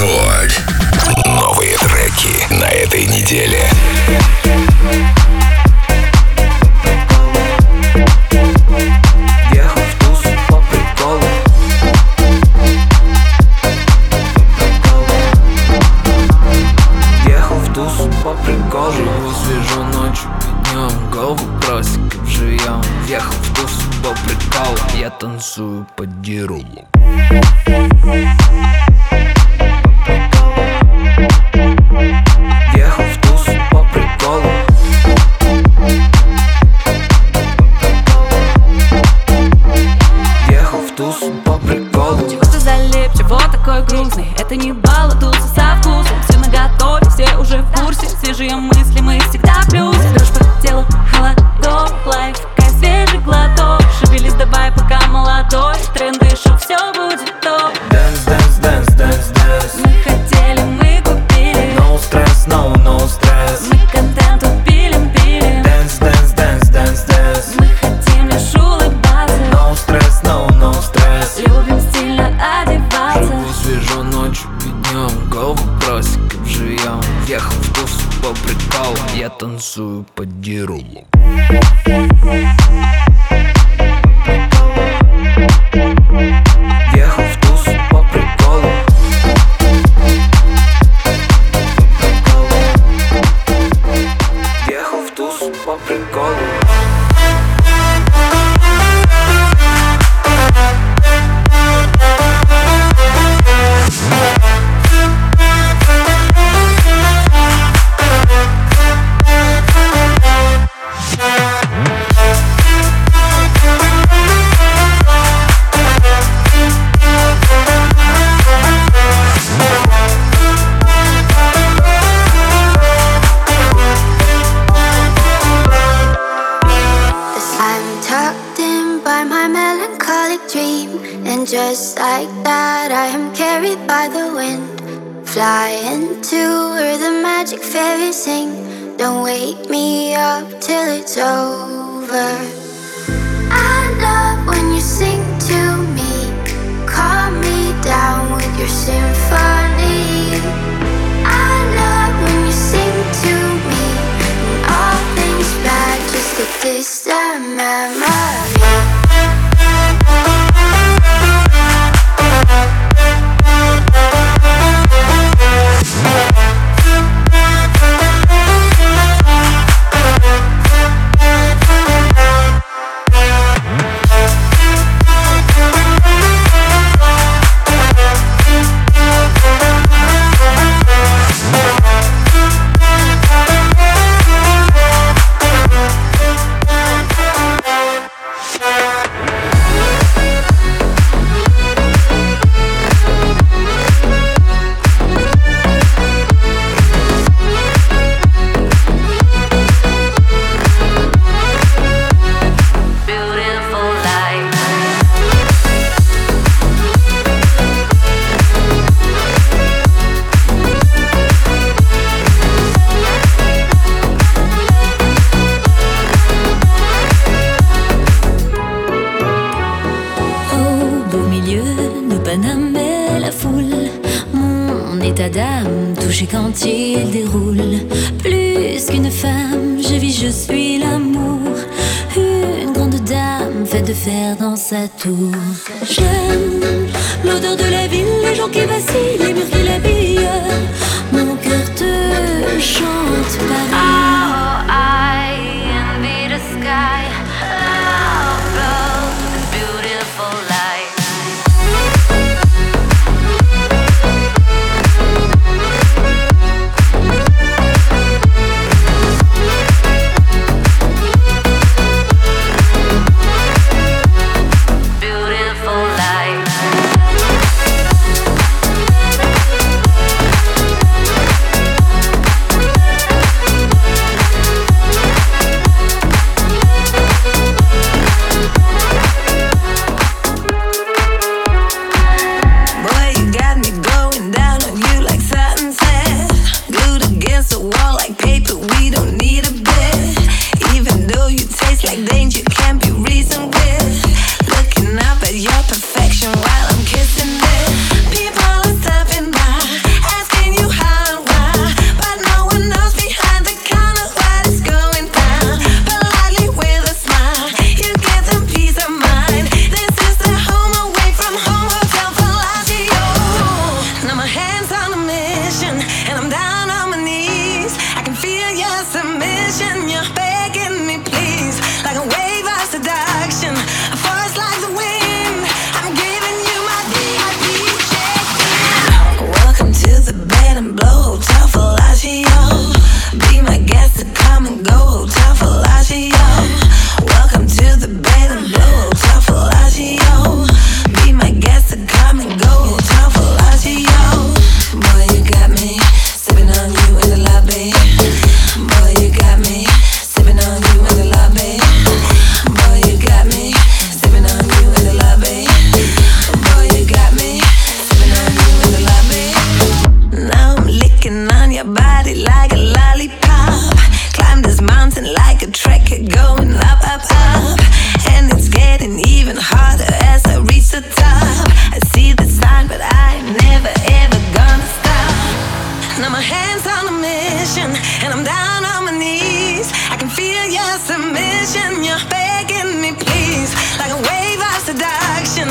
Рекорд. Новые треки на этой неделе. танцую под дирулом всех вкус по приколу Я танцую под дерулу just like that, I am carried by the wind. Flying to where the magic fairies sing. Don't wake me up till it's over. I love when you sing to me. Calm me down with your symphony. L'amour. Une grande dame faite de fer dans sa tour. J'aime l'odeur de la ville, les gens qui vacillent, les murs qui l'habillent. Mon cœur te chante Paris. Oh, I envy the sky. come and go, hotel fellatio.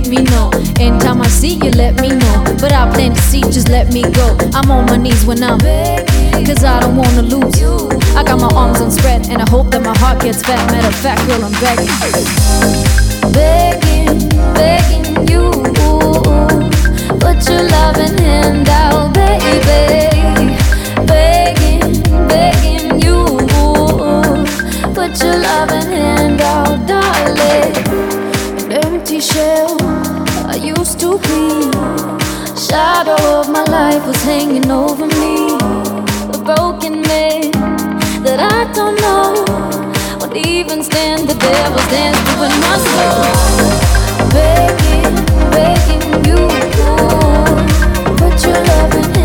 get me no. Anytime I see you, let me know. But I plan to see, just let me go. I'm on my knees when I'm Cause I don't wanna lose you. I got my arms unspread, and I hope that my heart gets fat. Matter of fact, girl, I'm begging. begging, begging you. Put your loving hand out, baby. Begging, begging you. Put your loving hand out, darling empty shell I used to be. Shadow of my life was hanging over me. A broken man that I don't know would even stand. The devil's dance through my soul. Begging, begging you, Lord, put your love in.